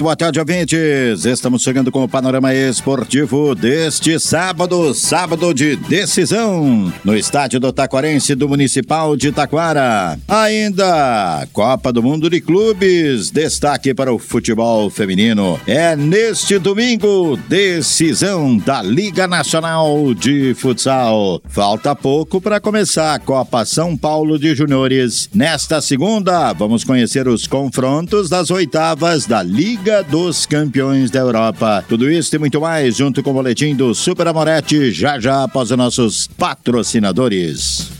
Muito boa tarde, ouvintes. Estamos chegando com o panorama esportivo deste sábado, sábado de decisão, no estádio do Taquarense do Municipal de Taquara. Ainda Copa do Mundo de Clubes, destaque para o futebol feminino. É neste domingo, decisão da Liga Nacional de Futsal. Falta pouco para começar a Copa São Paulo de Juniores. Nesta segunda, vamos conhecer os confrontos das oitavas da Liga Liga dos Campeões da Europa. Tudo isso e muito mais junto com o boletim do Super Amorete, já já após os nossos patrocinadores.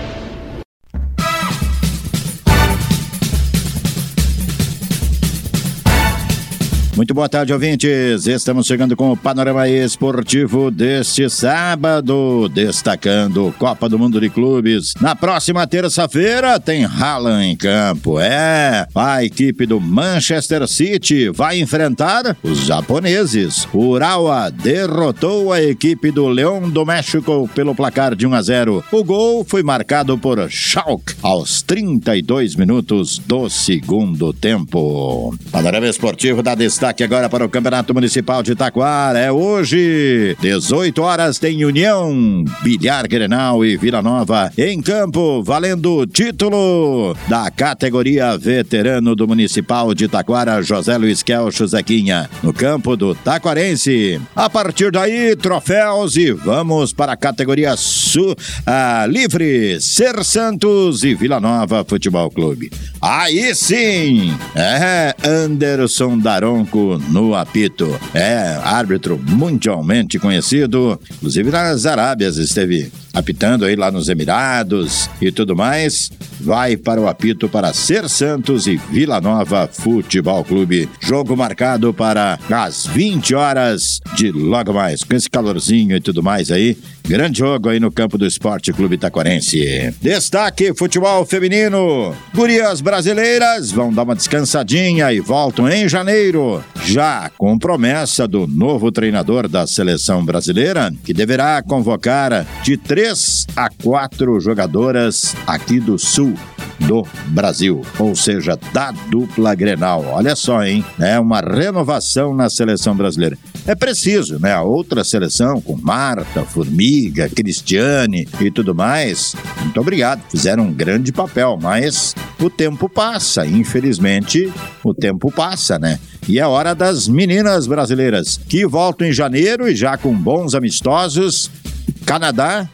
Muito boa tarde, ouvintes. Estamos chegando com o panorama esportivo deste sábado, destacando Copa do Mundo de Clubes. Na próxima terça-feira tem Haaland em campo. É, a equipe do Manchester City vai enfrentar os japoneses. O Urawa derrotou a equipe do Leão do México pelo placar de 1 a 0. O gol foi marcado por Schalke aos 32 minutos do segundo tempo. Panorama esportivo da destaque destaque agora para o Campeonato Municipal de Taquara. É hoje, 18 horas, tem União, Bilhar Grenal e Vila Nova em campo, valendo o título da categoria veterano do Municipal de Taquara, José Luiz Kelcho Zequinha, no campo do Taquarense. A partir daí, troféus e vamos para a categoria Sul ah, Livre, Ser Santos e Vila Nova Futebol Clube. Aí sim! É, Anderson No apito. É, árbitro mundialmente conhecido, inclusive nas Arábias esteve apitando aí lá nos Emirados e tudo mais. Vai para o apito para Ser Santos e Vila Nova Futebol Clube. Jogo marcado para as 20 horas de logo mais, com esse calorzinho e tudo mais aí. Grande jogo aí no campo do Esporte Clube Taquarense. Destaque futebol feminino. Gurias brasileiras vão dar uma descansadinha e voltam em janeiro, já com promessa do novo treinador da seleção brasileira, que deverá convocar de três a quatro jogadoras aqui do sul do Brasil, ou seja, da dupla Grenal. Olha só, hein? É uma renovação na seleção brasileira. É preciso, né? A outra seleção com Marta, Formiga, Cristiane e tudo mais. Muito obrigado, fizeram um grande papel, mas o tempo passa, infelizmente, o tempo passa, né? E é hora das meninas brasileiras que voltam em janeiro e já com bons amistosos. Canadá,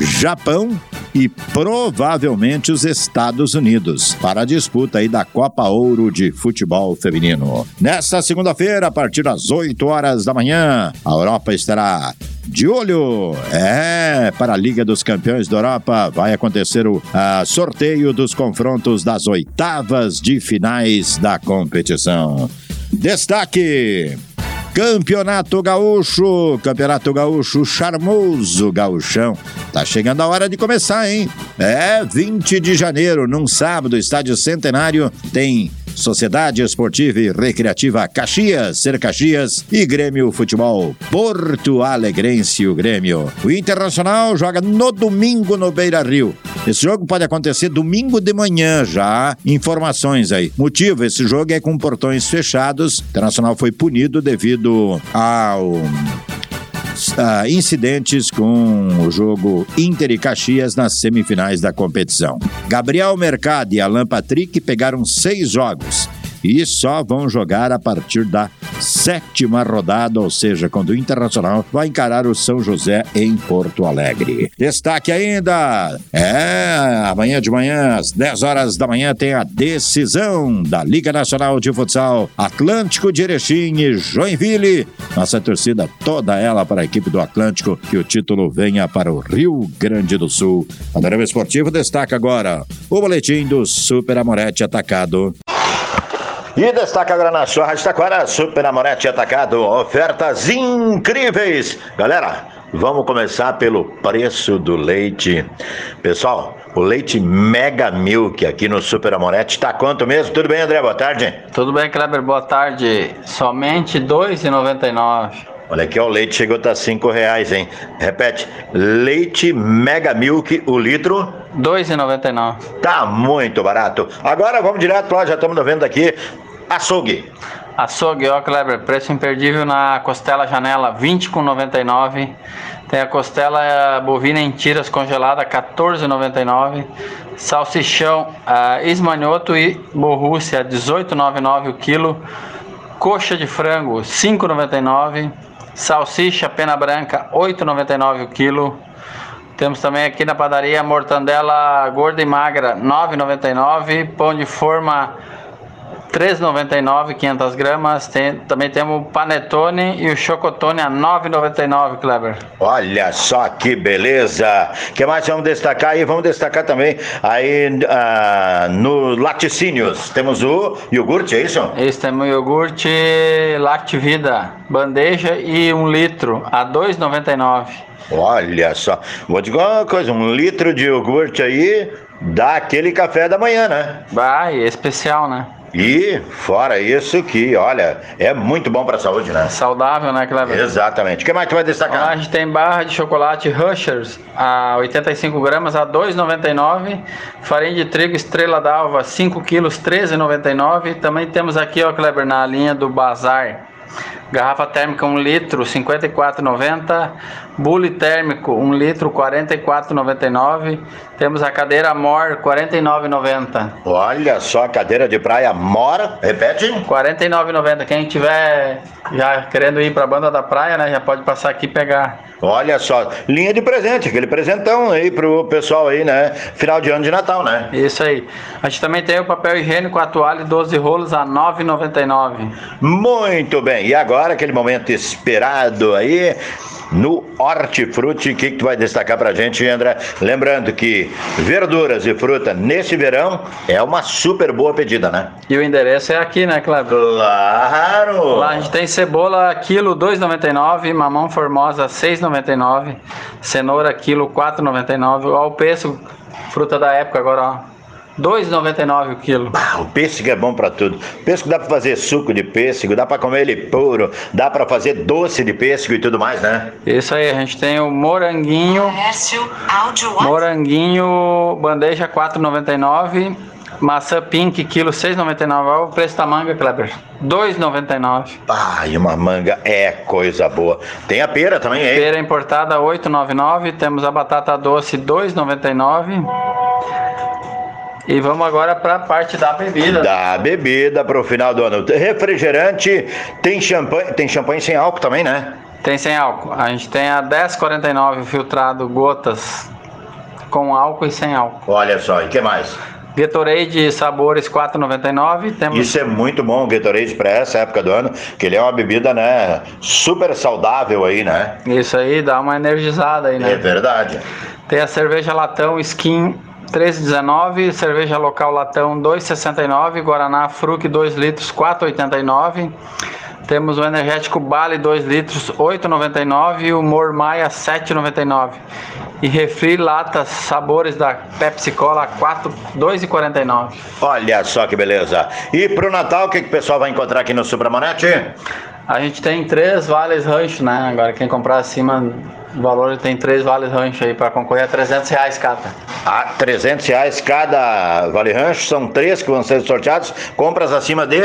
Japão e provavelmente os Estados Unidos para a disputa aí da Copa Ouro de Futebol Feminino. Nesta segunda-feira, a partir das 8 horas da manhã, a Europa estará de olho. É, para a Liga dos Campeões da Europa vai acontecer o a, sorteio dos confrontos das oitavas de finais da competição. Destaque Campeonato Gaúcho, Campeonato Gaúcho charmoso, gauchão. Tá chegando a hora de começar, hein? É 20 de janeiro, num sábado, estádio Centenário, tem Sociedade Esportiva e Recreativa Caxias, Ser Caxias e Grêmio Futebol Porto Alegrense, o Grêmio. O Internacional joga no domingo no Beira Rio. Esse jogo pode acontecer domingo de manhã já. Informações aí. Motivo: esse jogo é com portões fechados. O Internacional foi punido devido ao Uh, incidentes com o jogo Inter e Caxias nas semifinais da competição. Gabriel Mercado e Alan Patrick pegaram seis jogos e só vão jogar a partir da sétima rodada, ou seja, quando o Internacional vai encarar o São José em Porto Alegre. Destaque ainda, é, amanhã de manhã, às 10 horas da manhã, tem a decisão da Liga Nacional de Futsal Atlântico de Erechim e Joinville. Nossa torcida, toda ela para a equipe do Atlântico, que o título venha para o Rio Grande do Sul. Panorama Esportivo destaca agora o boletim do Super Amorete Atacado. E destaca agora na sua Rádio Taquara, Super Amorete Atacado, ofertas incríveis. Galera, vamos começar pelo preço do leite. Pessoal, o leite Mega Milk aqui no Super Amorete está quanto mesmo? Tudo bem, André? Boa tarde. Tudo bem, Kleber? Boa tarde. Somente R$ 2,99. Olha aqui, ó, o leite chegou a estar cinco reais, hein? Repete, leite Mega Milk, o litro... R$ 2,99. Tá muito barato. Agora vamos direto lá, já estamos vendo aqui, açougue. Açougue, ó, Kleber, preço imperdível na costela janela, 20 com 99. Tem a costela bovina em tiras congelada, 14,99. Salsichão uh, esmanhoto e borrússia, 18,99 o quilo. Coxa de frango, 5,99. Salsicha pena branca, 8,99 o quilo. Temos também aqui na padaria mortandela gorda e magra, 9,99. Pão de forma 3,99, 500 gramas. Tem, também temos o panetone e o chocotone a 9,99, Kleber. Olha só que beleza! O que mais vamos destacar aí? Vamos destacar também aí uh, no laticínios. Temos o iogurte, é isso? Isso, temos o iogurte Lactivida, bandeja e um litro a 2,99. Olha só, vou te dizer uma coisa, um litro de iogurte aí dá aquele café da manhã, né? Vai, é especial, né? E fora isso que, olha, é muito bom para a saúde, né? Saudável, né, Cleber? Exatamente. O que mais tu vai destacar? a gente tem barra de chocolate Rushers a 85 gramas a 2,99. Farinha de trigo Estrela d'Alva 5 quilos 13,99. Também temos aqui, ó, Kleber, na linha do Bazar. Garrafa térmica 1 litro, 54,90. Bule térmico 1 litro, 44,99. Temos a cadeira Mor, 49,90. Olha só, cadeira de praia Mor, repete? 49,90. Quem tiver já querendo ir para a banda da praia, né, já pode passar aqui e pegar. Olha só, linha de presente, aquele presentão aí pro pessoal aí, né? Final de ano de Natal, né? Isso aí. A gente também tem o papel higiênico, a toalha 12 rolos a 9,99. Muito bem. E agora aquele momento esperado aí, no Hortifruti. O que, que tu vai destacar pra gente, André? Lembrando que verduras e fruta nesse verão é uma super boa pedida, né? E o endereço é aqui, né, Cleber? Claro! Lá a gente tem cebola quilo 2,99, mamão formosa 6,99, cenoura quilo 4,99, ó o peso, fruta da época agora, ó. 2,99 o quilo. Ah, o pêssego é bom para tudo. Pêssego dá para fazer suco de pêssego, dá para comer ele puro, dá para fazer doce de pêssego e tudo mais, né? Isso aí, a gente tem o moranguinho. Moranguinho, bandeja 4,99. Maçã pink, quilo 6,99. Olha o preço da manga, Kleber. 2,99. Ai, uma manga é coisa boa. Tem a pera também, hein? Pera importada 8,99. Temos a batata doce 2,99. E vamos agora para a parte da bebida. Da bebida para o final do ano. Refrigerante, tem champanhe, tem champanhe sem álcool também, né? Tem sem álcool. A gente tem a 1049 filtrado gotas com álcool e sem álcool. Olha só, e que mais? Gatorade sabores 4,99. Temos... Isso é muito bom, o Gatorade para essa época do ano, que ele é uma bebida, né, super saudável aí, né? Isso aí dá uma energizada aí, né? É verdade. Tem a cerveja latão Skin 13,19, cerveja local latão 2,69, Guaraná Fruc 2 litros 4,89. Temos o energético Bale 2 litros 8,99 e o Mormaia 7,99. E refri latas sabores da Pepsi Cola 4 2,49. Olha só que beleza. E pro Natal, o que, que o pessoal vai encontrar aqui no Supramonete? A gente tem três vales rancho, né? Agora quem comprar acima O valor tem três vales rancho aí para concorrer a 300 reais cada. A 300 reais cada vale rancho, são três que vão ser sorteados. Compras acima de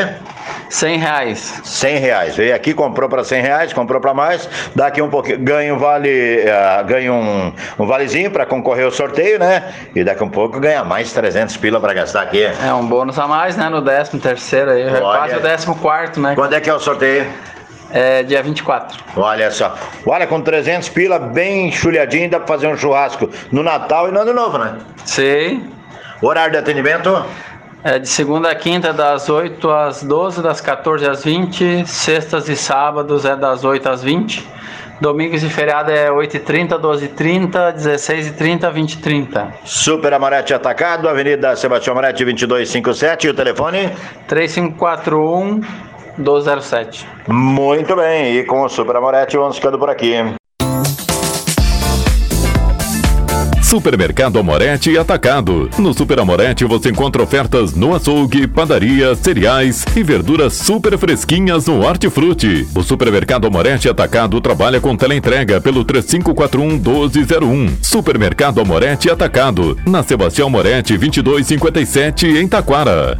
100 reais. 100 reais. Veio aqui, comprou para 100 reais, comprou para mais. Daqui um pouquinho, ganha um vale, uh, ganha um, um valezinho para concorrer ao sorteio, né? E daqui um pouco ganha mais 300 pila para gastar aqui. É um bônus a mais, né? No 13 terceiro aí, Olha. quase o 14 quarto, né? Quando é que é o sorteio? É dia 24. Olha só. Olha, com 300 pila, bem chulhadinho, dá pra fazer um churrasco no Natal e no Ano Novo, né? Sim. Horário de atendimento? É de segunda a quinta, das 8 às 12, das 14 às 20. Sextas e sábados é das 8 às 20. Domingos e feriado é 8h30, 12h30, 16h30, 20h30. Super Amorete Atacado, Avenida Sebastião Amorete 2257 e o telefone? 3541 1207. Muito bem, e com o Super Amorete vamos ficando por aqui. Supermercado Amorete Atacado. No Super Amorete você encontra ofertas no açougue, padaria, cereais e verduras super fresquinhas no Hortifruti. O Supermercado Amorete Atacado trabalha com teleentrega pelo 3541 1201. Supermercado Amorete Atacado, na Sebastião Amorete 2257 em Taquara.